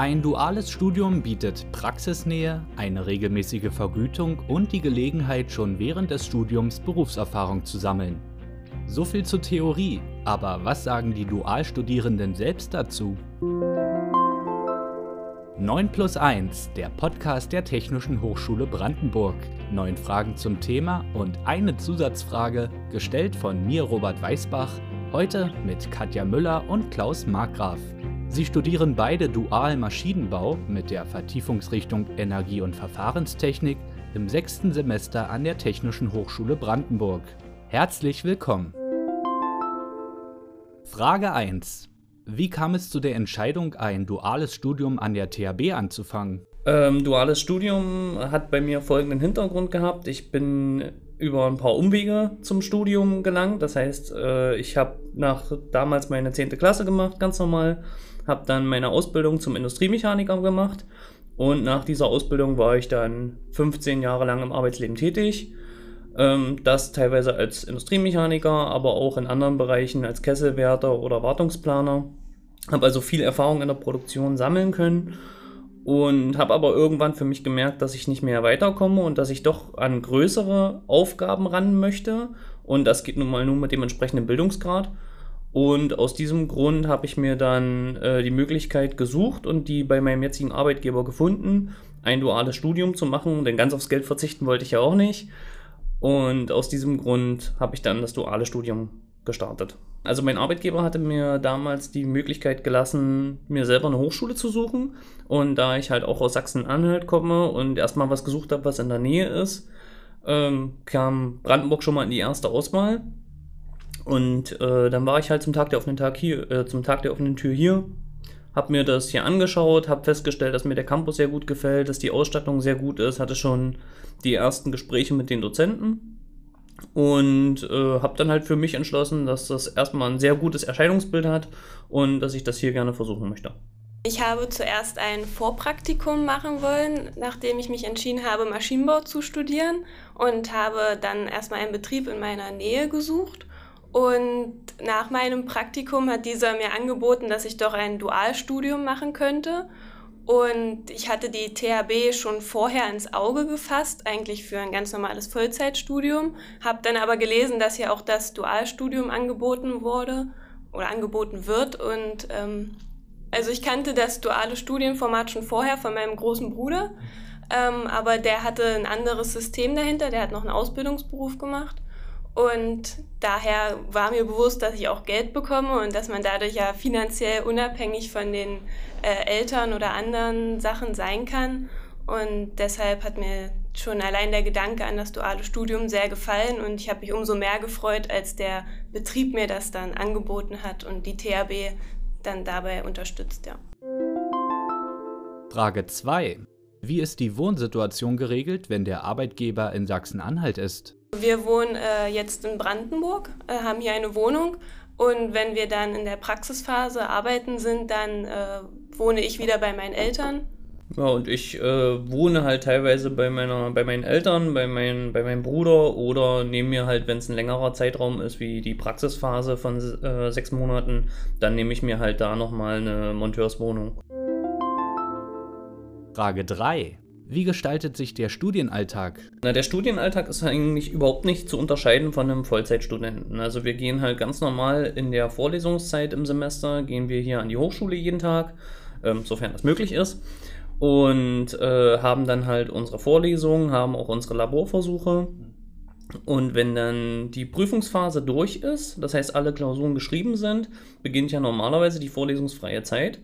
Ein duales Studium bietet Praxisnähe, eine regelmäßige Vergütung und die Gelegenheit, schon während des Studiums Berufserfahrung zu sammeln. So viel zur Theorie, aber was sagen die Dualstudierenden selbst dazu? 9 plus 1, der Podcast der Technischen Hochschule Brandenburg. Neun Fragen zum Thema und eine Zusatzfrage, gestellt von mir Robert Weißbach, heute mit Katja Müller und Klaus Markgraf. Sie studieren beide Dual Maschinenbau mit der Vertiefungsrichtung Energie- und Verfahrenstechnik im sechsten Semester an der Technischen Hochschule Brandenburg. Herzlich willkommen! Frage 1. Wie kam es zu der Entscheidung, ein duales Studium an der THB anzufangen? Ähm, duales Studium hat bei mir folgenden Hintergrund gehabt. Ich bin über ein paar Umwege zum Studium gelangt. Das heißt, äh, ich habe nach damals meine 10. Klasse gemacht, ganz normal habe dann meine Ausbildung zum Industriemechaniker gemacht und nach dieser Ausbildung war ich dann 15 Jahre lang im Arbeitsleben tätig. Ähm, das teilweise als Industriemechaniker, aber auch in anderen Bereichen als Kesselwärter oder Wartungsplaner. Habe also viel Erfahrung in der Produktion sammeln können und habe aber irgendwann für mich gemerkt, dass ich nicht mehr weiterkomme und dass ich doch an größere Aufgaben ran möchte. Und das geht nun mal nur mit dem entsprechenden Bildungsgrad. Und aus diesem Grund habe ich mir dann äh, die Möglichkeit gesucht und die bei meinem jetzigen Arbeitgeber gefunden, ein duales Studium zu machen, denn ganz aufs Geld verzichten wollte ich ja auch nicht. Und aus diesem Grund habe ich dann das duale Studium gestartet. Also mein Arbeitgeber hatte mir damals die Möglichkeit gelassen, mir selber eine Hochschule zu suchen. Und da ich halt auch aus Sachsen-Anhalt komme und erstmal was gesucht habe, was in der Nähe ist, ähm, kam Brandenburg schon mal in die erste Auswahl. Und äh, dann war ich halt zum Tag der offenen Tag hier, äh, zum Tag der offenen Tür hier, habe mir das hier angeschaut, habe festgestellt, dass mir der Campus sehr gut gefällt, dass die Ausstattung sehr gut ist, hatte schon die ersten Gespräche mit den Dozenten und äh, habe dann halt für mich entschlossen, dass das erstmal ein sehr gutes Erscheinungsbild hat und dass ich das hier gerne versuchen möchte. Ich habe zuerst ein Vorpraktikum machen wollen, nachdem ich mich entschieden habe, Maschinenbau zu studieren und habe dann erstmal einen Betrieb in meiner Nähe gesucht und nach meinem Praktikum hat dieser mir angeboten, dass ich doch ein Dualstudium machen könnte. Und ich hatte die THB schon vorher ins Auge gefasst, eigentlich für ein ganz normales Vollzeitstudium, habe dann aber gelesen, dass hier auch das Dualstudium angeboten wurde oder angeboten wird. Und ähm, also ich kannte das duale Studienformat schon vorher von meinem großen Bruder, ähm, aber der hatte ein anderes System dahinter, der hat noch einen Ausbildungsberuf gemacht. Und daher war mir bewusst, dass ich auch Geld bekomme und dass man dadurch ja finanziell unabhängig von den äh, Eltern oder anderen Sachen sein kann. Und deshalb hat mir schon allein der Gedanke an das duale Studium sehr gefallen und ich habe mich umso mehr gefreut, als der Betrieb mir das dann angeboten hat und die THB dann dabei unterstützt, ja. Frage 2. Wie ist die Wohnsituation geregelt, wenn der Arbeitgeber in Sachsen-Anhalt ist? Wir wohnen äh, jetzt in Brandenburg, äh, haben hier eine Wohnung und wenn wir dann in der Praxisphase arbeiten sind, dann äh, wohne ich wieder bei meinen Eltern. Ja, und ich äh, wohne halt teilweise bei, meiner, bei meinen Eltern, bei, mein, bei meinem Bruder oder nehme mir halt, wenn es ein längerer Zeitraum ist, wie die Praxisphase von äh, sechs Monaten, dann nehme ich mir halt da nochmal eine Monteurswohnung. Frage 3. Wie gestaltet sich der Studienalltag? Na, der Studienalltag ist eigentlich überhaupt nicht zu unterscheiden von einem Vollzeitstudenten. Also wir gehen halt ganz normal in der Vorlesungszeit im Semester, gehen wir hier an die Hochschule jeden Tag, ähm, sofern das möglich ist. Und äh, haben dann halt unsere Vorlesungen, haben auch unsere Laborversuche. Und wenn dann die Prüfungsphase durch ist, das heißt alle Klausuren geschrieben sind, beginnt ja normalerweise die vorlesungsfreie Zeit.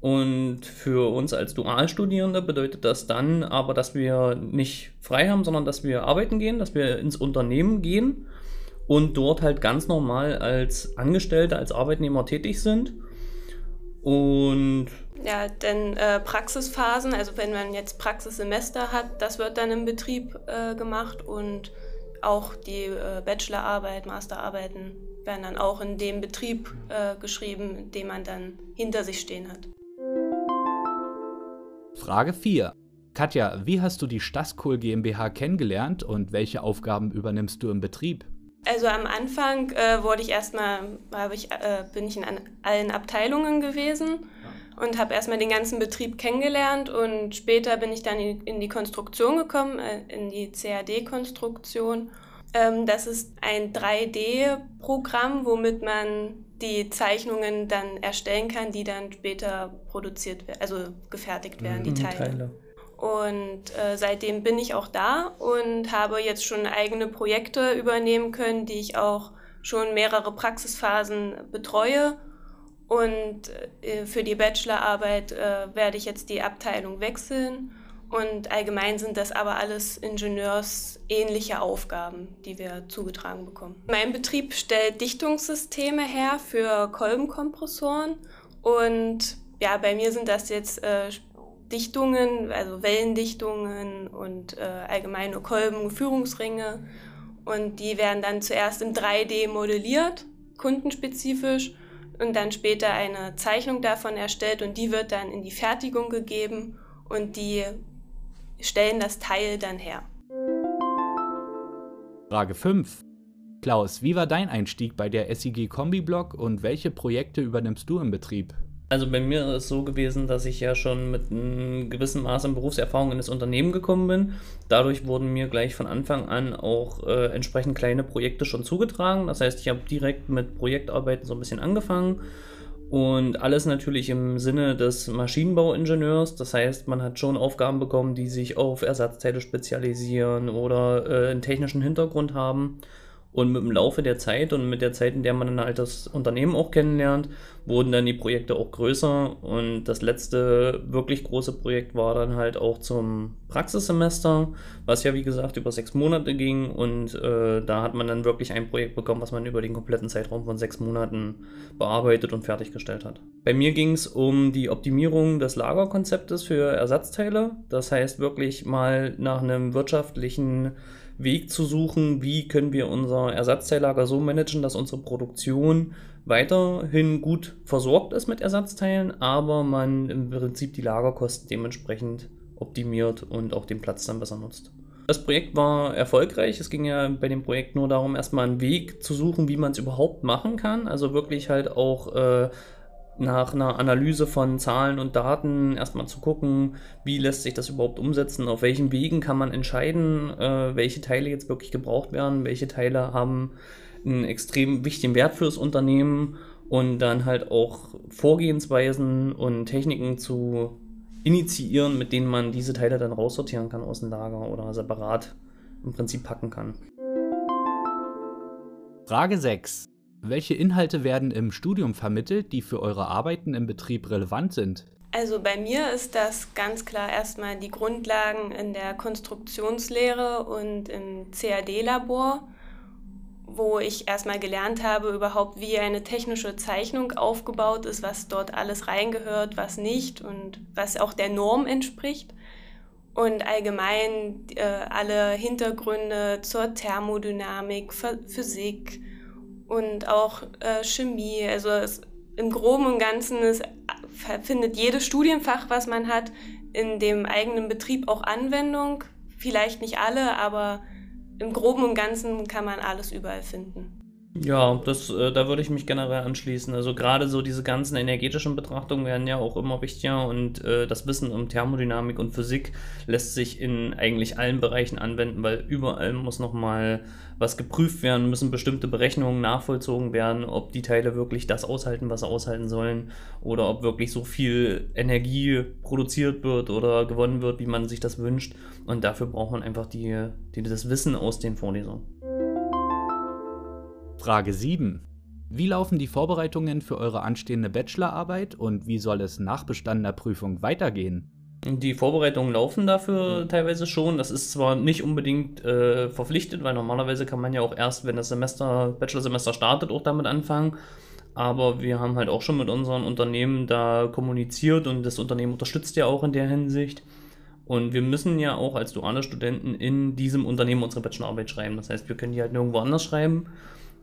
Und für uns als Dualstudierende bedeutet das dann aber, dass wir nicht frei haben, sondern dass wir arbeiten gehen, dass wir ins Unternehmen gehen und dort halt ganz normal als Angestellte, als Arbeitnehmer tätig sind. Und ja, denn äh, Praxisphasen, also wenn man jetzt Praxissemester hat, das wird dann im Betrieb äh, gemacht und auch die äh, Bachelorarbeit, Masterarbeiten werden dann auch in dem Betrieb äh, geschrieben, den man dann hinter sich stehen hat. Frage 4. Katja, wie hast du die Stasskohl GmbH kennengelernt und welche Aufgaben übernimmst du im Betrieb? Also am Anfang äh, wurde ich erstmal, ich, äh, bin ich in allen Abteilungen gewesen und habe erstmal den ganzen Betrieb kennengelernt und später bin ich dann in die Konstruktion gekommen, äh, in die CAD-Konstruktion. Ähm, das ist ein 3D-Programm, womit man die Zeichnungen dann erstellen kann, die dann später produziert werden, also gefertigt werden, die mhm, Teile. Teile. Und äh, seitdem bin ich auch da und habe jetzt schon eigene Projekte übernehmen können, die ich auch schon mehrere Praxisphasen betreue. Und äh, für die Bachelorarbeit äh, werde ich jetzt die Abteilung wechseln. Und allgemein sind das aber alles ingenieursähnliche Aufgaben, die wir zugetragen bekommen. Mein Betrieb stellt Dichtungssysteme her für Kolbenkompressoren. Und ja, bei mir sind das jetzt äh, Dichtungen, also Wellendichtungen und äh, allgemeine Kolben, Führungsringe. Und die werden dann zuerst in 3D modelliert, kundenspezifisch, und dann später eine Zeichnung davon erstellt und die wird dann in die Fertigung gegeben und die stellen das Teil dann her. Frage 5. Klaus, wie war dein Einstieg bei der SIG Kombi Block und welche Projekte übernimmst du im Betrieb? Also bei mir ist es so gewesen, dass ich ja schon mit einem gewissen Maß an Berufserfahrung in das Unternehmen gekommen bin. Dadurch wurden mir gleich von Anfang an auch äh, entsprechend kleine Projekte schon zugetragen. Das heißt, ich habe direkt mit Projektarbeiten so ein bisschen angefangen. Und alles natürlich im Sinne des Maschinenbauingenieurs. Das heißt, man hat schon Aufgaben bekommen, die sich auf Ersatzteile spezialisieren oder äh, einen technischen Hintergrund haben. Und mit dem Laufe der Zeit und mit der Zeit, in der man dann halt das Unternehmen auch kennenlernt, wurden dann die Projekte auch größer. Und das letzte wirklich große Projekt war dann halt auch zum Praxissemester, was ja wie gesagt über sechs Monate ging. Und äh, da hat man dann wirklich ein Projekt bekommen, was man über den kompletten Zeitraum von sechs Monaten bearbeitet und fertiggestellt hat. Bei mir ging es um die Optimierung des Lagerkonzeptes für Ersatzteile. Das heißt wirklich mal nach einem wirtschaftlichen Weg zu suchen, wie können wir unser Ersatzteillager so managen, dass unsere Produktion weiterhin gut versorgt ist mit Ersatzteilen, aber man im Prinzip die Lagerkosten dementsprechend optimiert und auch den Platz dann besser nutzt. Das Projekt war erfolgreich. Es ging ja bei dem Projekt nur darum, erstmal einen Weg zu suchen, wie man es überhaupt machen kann. Also wirklich halt auch äh, nach einer Analyse von Zahlen und Daten erstmal zu gucken, wie lässt sich das überhaupt umsetzen, auf welchen Wegen kann man entscheiden, äh, welche Teile jetzt wirklich gebraucht werden, welche Teile haben einen extrem wichtigen Wert fürs Unternehmen und dann halt auch Vorgehensweisen und Techniken zu initiieren, mit denen man diese Teile dann raussortieren kann aus dem Lager oder separat im Prinzip packen kann. Frage 6. Welche Inhalte werden im Studium vermittelt, die für eure Arbeiten im Betrieb relevant sind? Also bei mir ist das ganz klar erstmal die Grundlagen in der Konstruktionslehre und im CAD-Labor, wo ich erstmal gelernt habe, überhaupt wie eine technische Zeichnung aufgebaut ist, was dort alles reingehört, was nicht und was auch der Norm entspricht. Und allgemein äh, alle Hintergründe zur Thermodynamik, Physik, und auch äh, Chemie. Also es, im Groben und Ganzen ist, findet jedes Studienfach, was man hat, in dem eigenen Betrieb auch Anwendung. Vielleicht nicht alle, aber im Groben und Ganzen kann man alles überall finden. Ja, das, äh, da würde ich mich generell anschließen. Also gerade so diese ganzen energetischen Betrachtungen werden ja auch immer wichtiger und äh, das Wissen um Thermodynamik und Physik lässt sich in eigentlich allen Bereichen anwenden, weil überall muss nochmal was geprüft werden, müssen bestimmte Berechnungen nachvollzogen werden, ob die Teile wirklich das aushalten, was sie aushalten sollen oder ob wirklich so viel Energie produziert wird oder gewonnen wird, wie man sich das wünscht. Und dafür braucht man einfach die, die das Wissen aus den Vorlesungen. Frage 7. Wie laufen die Vorbereitungen für eure anstehende Bachelorarbeit und wie soll es nach bestandener Prüfung weitergehen? Die Vorbereitungen laufen dafür teilweise schon. Das ist zwar nicht unbedingt äh, verpflichtet, weil normalerweise kann man ja auch erst, wenn das Semester, Bachelorsemester startet, auch damit anfangen. Aber wir haben halt auch schon mit unseren Unternehmen da kommuniziert und das Unternehmen unterstützt ja auch in der Hinsicht. Und wir müssen ja auch als duale Studenten in diesem Unternehmen unsere Bachelorarbeit schreiben. Das heißt, wir können die halt nirgendwo anders schreiben.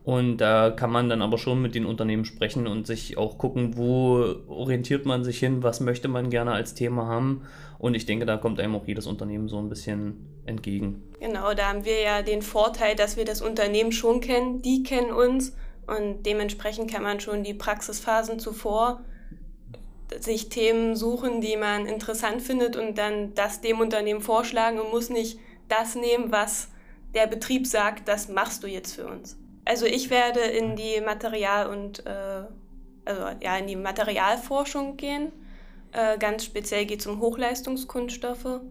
Und da kann man dann aber schon mit den Unternehmen sprechen und sich auch gucken, wo orientiert man sich hin, was möchte man gerne als Thema haben. Und ich denke, da kommt einem auch jedes Unternehmen so ein bisschen entgegen. Genau, da haben wir ja den Vorteil, dass wir das Unternehmen schon kennen, die kennen uns und dementsprechend kann man schon die Praxisphasen zuvor sich Themen suchen, die man interessant findet und dann das dem Unternehmen vorschlagen und muss nicht das nehmen, was der Betrieb sagt, das machst du jetzt für uns. Also ich werde in die Material- und äh, also ja in die Materialforschung gehen. Äh, ganz speziell geht es um Hochleistungskunststoffe.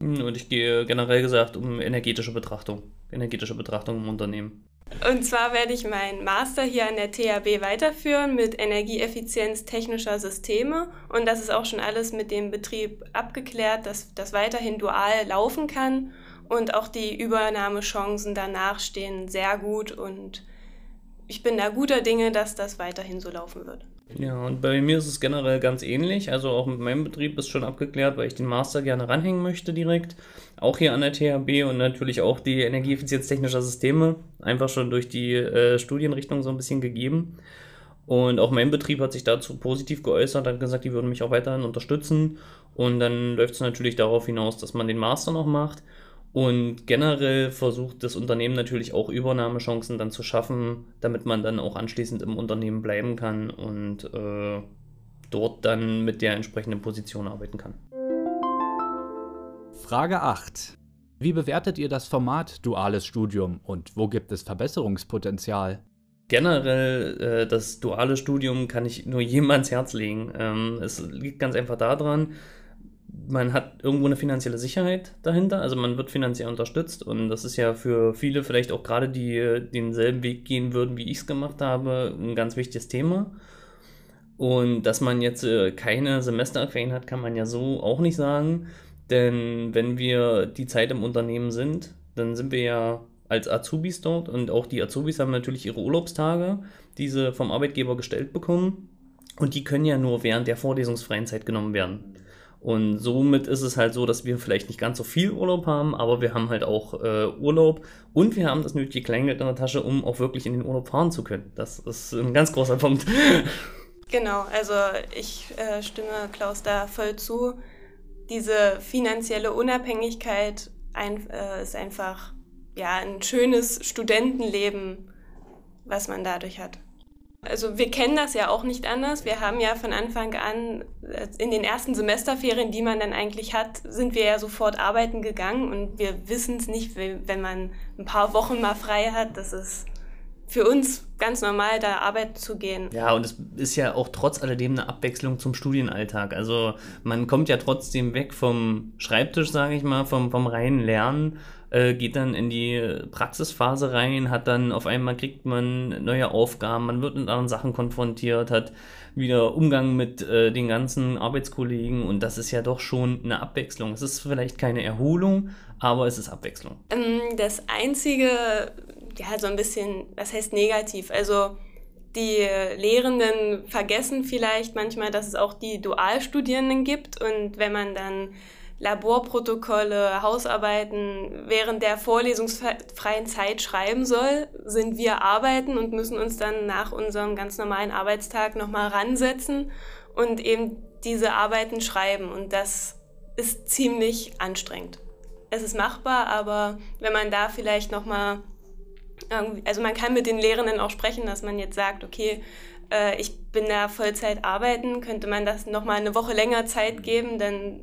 Hm, und ich gehe generell gesagt um energetische Betrachtung, energetische Betrachtung im Unternehmen. Und zwar werde ich meinen Master hier an der THB weiterführen mit Energieeffizienz technischer Systeme. Und das ist auch schon alles mit dem Betrieb abgeklärt, dass das weiterhin dual laufen kann. Und auch die Übernahmechancen danach stehen sehr gut. Und ich bin da guter Dinge, dass das weiterhin so laufen wird. Ja, und bei mir ist es generell ganz ähnlich. Also auch mit meinem Betrieb ist schon abgeklärt, weil ich den Master gerne ranhängen möchte direkt. Auch hier an der THB und natürlich auch die Energieeffizienz technischer Systeme. Einfach schon durch die äh, Studienrichtung so ein bisschen gegeben. Und auch mein Betrieb hat sich dazu positiv geäußert, hat gesagt, die würden mich auch weiterhin unterstützen. Und dann läuft es natürlich darauf hinaus, dass man den Master noch macht. Und generell versucht das Unternehmen natürlich auch Übernahmechancen dann zu schaffen, damit man dann auch anschließend im Unternehmen bleiben kann und äh, dort dann mit der entsprechenden Position arbeiten kann. Frage 8. Wie bewertet ihr das Format duales Studium und wo gibt es Verbesserungspotenzial? Generell äh, das duale Studium kann ich nur jedem ans Herz legen. Ähm, es liegt ganz einfach daran, man hat irgendwo eine finanzielle Sicherheit dahinter, also man wird finanziell unterstützt und das ist ja für viele vielleicht auch gerade, die denselben Weg gehen würden, wie ich es gemacht habe, ein ganz wichtiges Thema. Und dass man jetzt äh, keine Semesterferien hat, kann man ja so auch nicht sagen, denn wenn wir die Zeit im Unternehmen sind, dann sind wir ja als Azubis dort und auch die Azubis haben natürlich ihre Urlaubstage, die sie vom Arbeitgeber gestellt bekommen und die können ja nur während der vorlesungsfreien Zeit genommen werden. Und somit ist es halt so, dass wir vielleicht nicht ganz so viel Urlaub haben, aber wir haben halt auch äh, Urlaub und wir haben das nötige Kleingeld in der Tasche, um auch wirklich in den Urlaub fahren zu können. Das ist ein ganz großer Punkt. Genau, also ich äh, stimme Klaus da voll zu. Diese finanzielle Unabhängigkeit ein, äh, ist einfach ja, ein schönes Studentenleben, was man dadurch hat. Also wir kennen das ja auch nicht anders. Wir haben ja von Anfang an äh, in den ersten Semesterferien, die man dann eigentlich hat, sind wir ja sofort arbeiten gegangen und wir wissen es nicht, wenn man ein paar Wochen mal frei hat. Das ist für uns ganz normal, da arbeiten zu gehen. Ja, und es ist ja auch trotz alledem eine Abwechslung zum Studienalltag. Also man kommt ja trotzdem weg vom Schreibtisch, sage ich mal, vom, vom reinen Lernen äh, geht dann in die Praxisphase rein, hat dann auf einmal kriegt man neue Aufgaben, man wird mit anderen Sachen konfrontiert, hat wieder Umgang mit äh, den ganzen Arbeitskollegen und das ist ja doch schon eine Abwechslung. Es ist vielleicht keine Erholung, aber es ist Abwechslung. Ähm, das einzige, ja, so ein bisschen, was heißt negativ? Also die Lehrenden vergessen vielleicht manchmal, dass es auch die Dualstudierenden gibt und wenn man dann Laborprotokolle, Hausarbeiten während der vorlesungsfreien Zeit schreiben soll, sind wir arbeiten und müssen uns dann nach unserem ganz normalen Arbeitstag nochmal ransetzen und eben diese Arbeiten schreiben. Und das ist ziemlich anstrengend. Es ist machbar, aber wenn man da vielleicht nochmal, also man kann mit den Lehrenden auch sprechen, dass man jetzt sagt, okay, äh, ich bin da Vollzeit arbeiten, könnte man das nochmal eine Woche länger Zeit geben, dann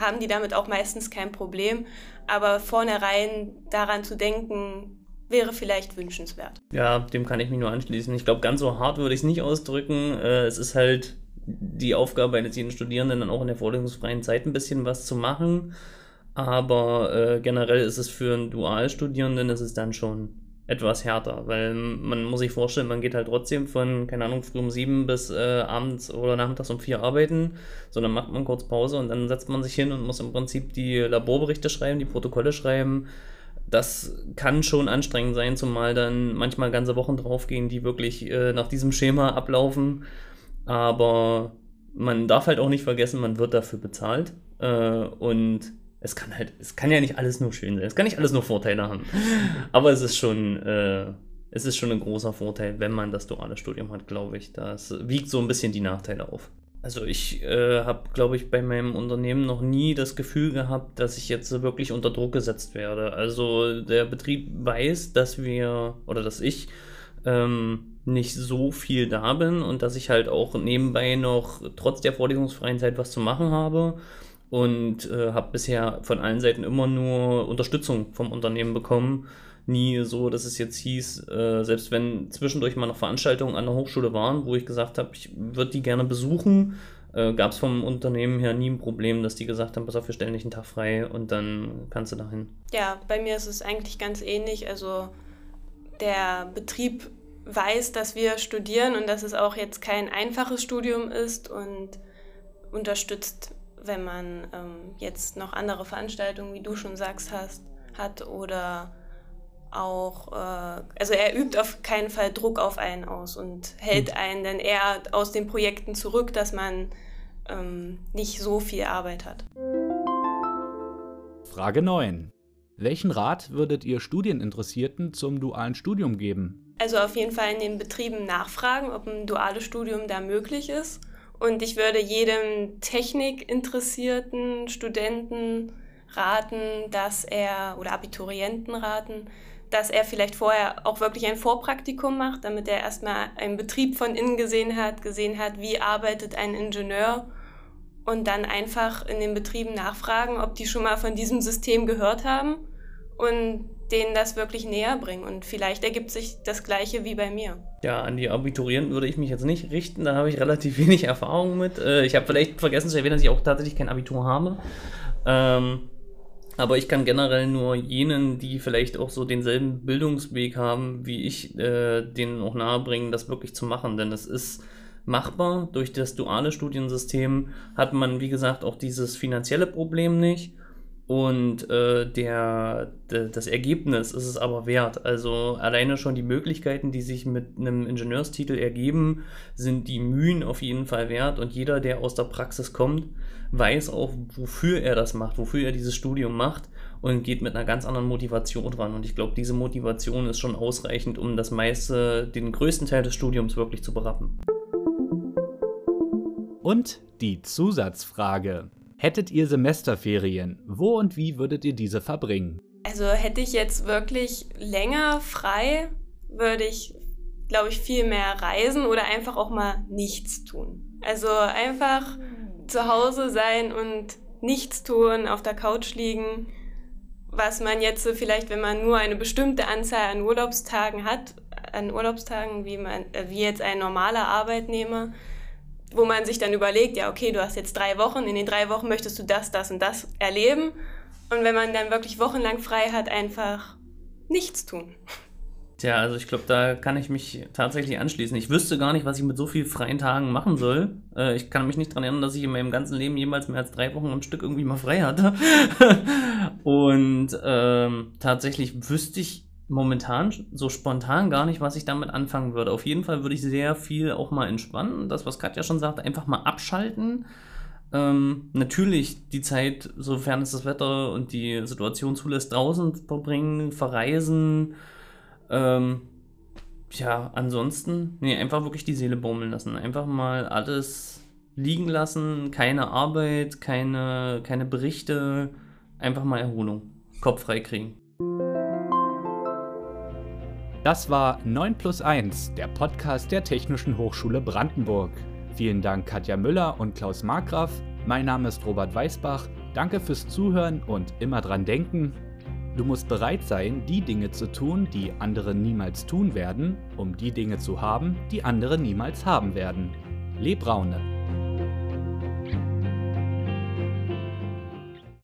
haben die damit auch meistens kein Problem. Aber vornherein daran zu denken, wäre vielleicht wünschenswert. Ja, dem kann ich mich nur anschließen. Ich glaube, ganz so hart würde ich es nicht ausdrücken. Äh, es ist halt die Aufgabe eines jeden Studierenden, dann auch in der vorlesungsfreien Zeit ein bisschen was zu machen. Aber äh, generell ist es für einen Dualstudierenden ist es dann schon etwas härter, weil man muss sich vorstellen, man geht halt trotzdem von, keine Ahnung, früh um sieben bis äh, abends oder nachmittags um vier arbeiten, sondern macht man kurz Pause und dann setzt man sich hin und muss im Prinzip die Laborberichte schreiben, die Protokolle schreiben. Das kann schon anstrengend sein, zumal dann manchmal ganze Wochen draufgehen, die wirklich äh, nach diesem Schema ablaufen. Aber man darf halt auch nicht vergessen, man wird dafür bezahlt. Äh, und es kann halt, es kann ja nicht alles nur schön sein, es kann nicht alles nur Vorteile haben. Aber es ist schon, äh, es ist schon ein großer Vorteil, wenn man das duale Studium hat, glaube ich. Das wiegt so ein bisschen die Nachteile auf. Also ich äh, habe, glaube ich, bei meinem Unternehmen noch nie das Gefühl gehabt, dass ich jetzt wirklich unter Druck gesetzt werde. Also der Betrieb weiß, dass wir oder dass ich ähm, nicht so viel da bin und dass ich halt auch nebenbei noch trotz der vorlesungsfreien Zeit was zu machen habe und äh, habe bisher von allen Seiten immer nur Unterstützung vom Unternehmen bekommen. Nie so, dass es jetzt hieß, äh, selbst wenn zwischendurch mal noch Veranstaltungen an der Hochschule waren, wo ich gesagt habe, ich würde die gerne besuchen, äh, gab es vom Unternehmen her nie ein Problem, dass die gesagt haben, pass auf, wir stellen dich einen Tag frei und dann kannst du dahin. Ja, bei mir ist es eigentlich ganz ähnlich. Also der Betrieb weiß, dass wir studieren und dass es auch jetzt kein einfaches Studium ist und unterstützt, wenn man ähm, jetzt noch andere Veranstaltungen, wie du schon sagst, hast, hat oder auch, äh, also er übt auf keinen Fall Druck auf einen aus und hält hm. einen dann eher aus den Projekten zurück, dass man ähm, nicht so viel Arbeit hat. Frage 9. Welchen Rat würdet ihr Studieninteressierten zum dualen Studium geben? Also auf jeden Fall in den Betrieben nachfragen, ob ein duales Studium da möglich ist. Und ich würde jedem technikinteressierten Studenten raten, dass er, oder Abiturienten raten, dass er vielleicht vorher auch wirklich ein Vorpraktikum macht, damit er erstmal einen Betrieb von innen gesehen hat, gesehen hat, wie arbeitet ein Ingenieur und dann einfach in den Betrieben nachfragen, ob die schon mal von diesem System gehört haben. Und denen das wirklich näher bringen. Und vielleicht ergibt sich das Gleiche wie bei mir. Ja, an die Abiturienten würde ich mich jetzt nicht richten. Da habe ich relativ wenig Erfahrung mit. Äh, ich habe vielleicht vergessen zu erwähnen, dass ich auch tatsächlich kein Abitur habe. Ähm, aber ich kann generell nur jenen, die vielleicht auch so denselben Bildungsweg haben wie ich, äh, denen auch nahebringen, das wirklich zu machen. Denn es ist machbar. Durch das duale Studiensystem hat man, wie gesagt, auch dieses finanzielle Problem nicht. Und äh, der, der, das Ergebnis ist es aber wert. Also alleine schon die Möglichkeiten, die sich mit einem Ingenieurstitel ergeben, sind die Mühen auf jeden Fall wert. Und jeder, der aus der Praxis kommt, weiß auch, wofür er das macht, wofür er dieses Studium macht und geht mit einer ganz anderen Motivation dran. Und ich glaube, diese Motivation ist schon ausreichend, um das meiste, den größten Teil des Studiums wirklich zu berappen. Und die Zusatzfrage. Hättet ihr Semesterferien, wo und wie würdet ihr diese verbringen? Also hätte ich jetzt wirklich länger frei, würde ich, glaube ich, viel mehr reisen oder einfach auch mal nichts tun. Also einfach zu Hause sein und nichts tun, auf der Couch liegen, was man jetzt vielleicht, wenn man nur eine bestimmte Anzahl an Urlaubstagen hat, an Urlaubstagen, wie, man, äh, wie jetzt ein normaler Arbeitnehmer, wo man sich dann überlegt, ja, okay, du hast jetzt drei Wochen, in den drei Wochen möchtest du das, das und das erleben. Und wenn man dann wirklich wochenlang frei hat, einfach nichts tun. Tja, also ich glaube, da kann ich mich tatsächlich anschließen. Ich wüsste gar nicht, was ich mit so vielen freien Tagen machen soll. Äh, ich kann mich nicht daran erinnern, dass ich in meinem ganzen Leben jemals mehr als drei Wochen am Stück irgendwie mal frei hatte. Und ähm, tatsächlich wüsste ich momentan so spontan gar nicht, was ich damit anfangen würde. Auf jeden Fall würde ich sehr viel auch mal entspannen. Das, was Katja schon sagte, einfach mal abschalten. Ähm, natürlich die Zeit, sofern es das Wetter und die Situation zulässt, draußen verbringen, verreisen. Ähm, ja, ansonsten, nee, einfach wirklich die Seele baumeln lassen. Einfach mal alles liegen lassen, keine Arbeit, keine, keine Berichte, einfach mal Erholung. Kopf frei kriegen. Das war 9 plus 1, der Podcast der Technischen Hochschule Brandenburg. Vielen Dank Katja Müller und Klaus Markgraf. Mein Name ist Robert Weißbach. Danke fürs Zuhören und immer dran denken. Du musst bereit sein, die Dinge zu tun, die andere niemals tun werden, um die Dinge zu haben, die andere niemals haben werden. Leb Braune.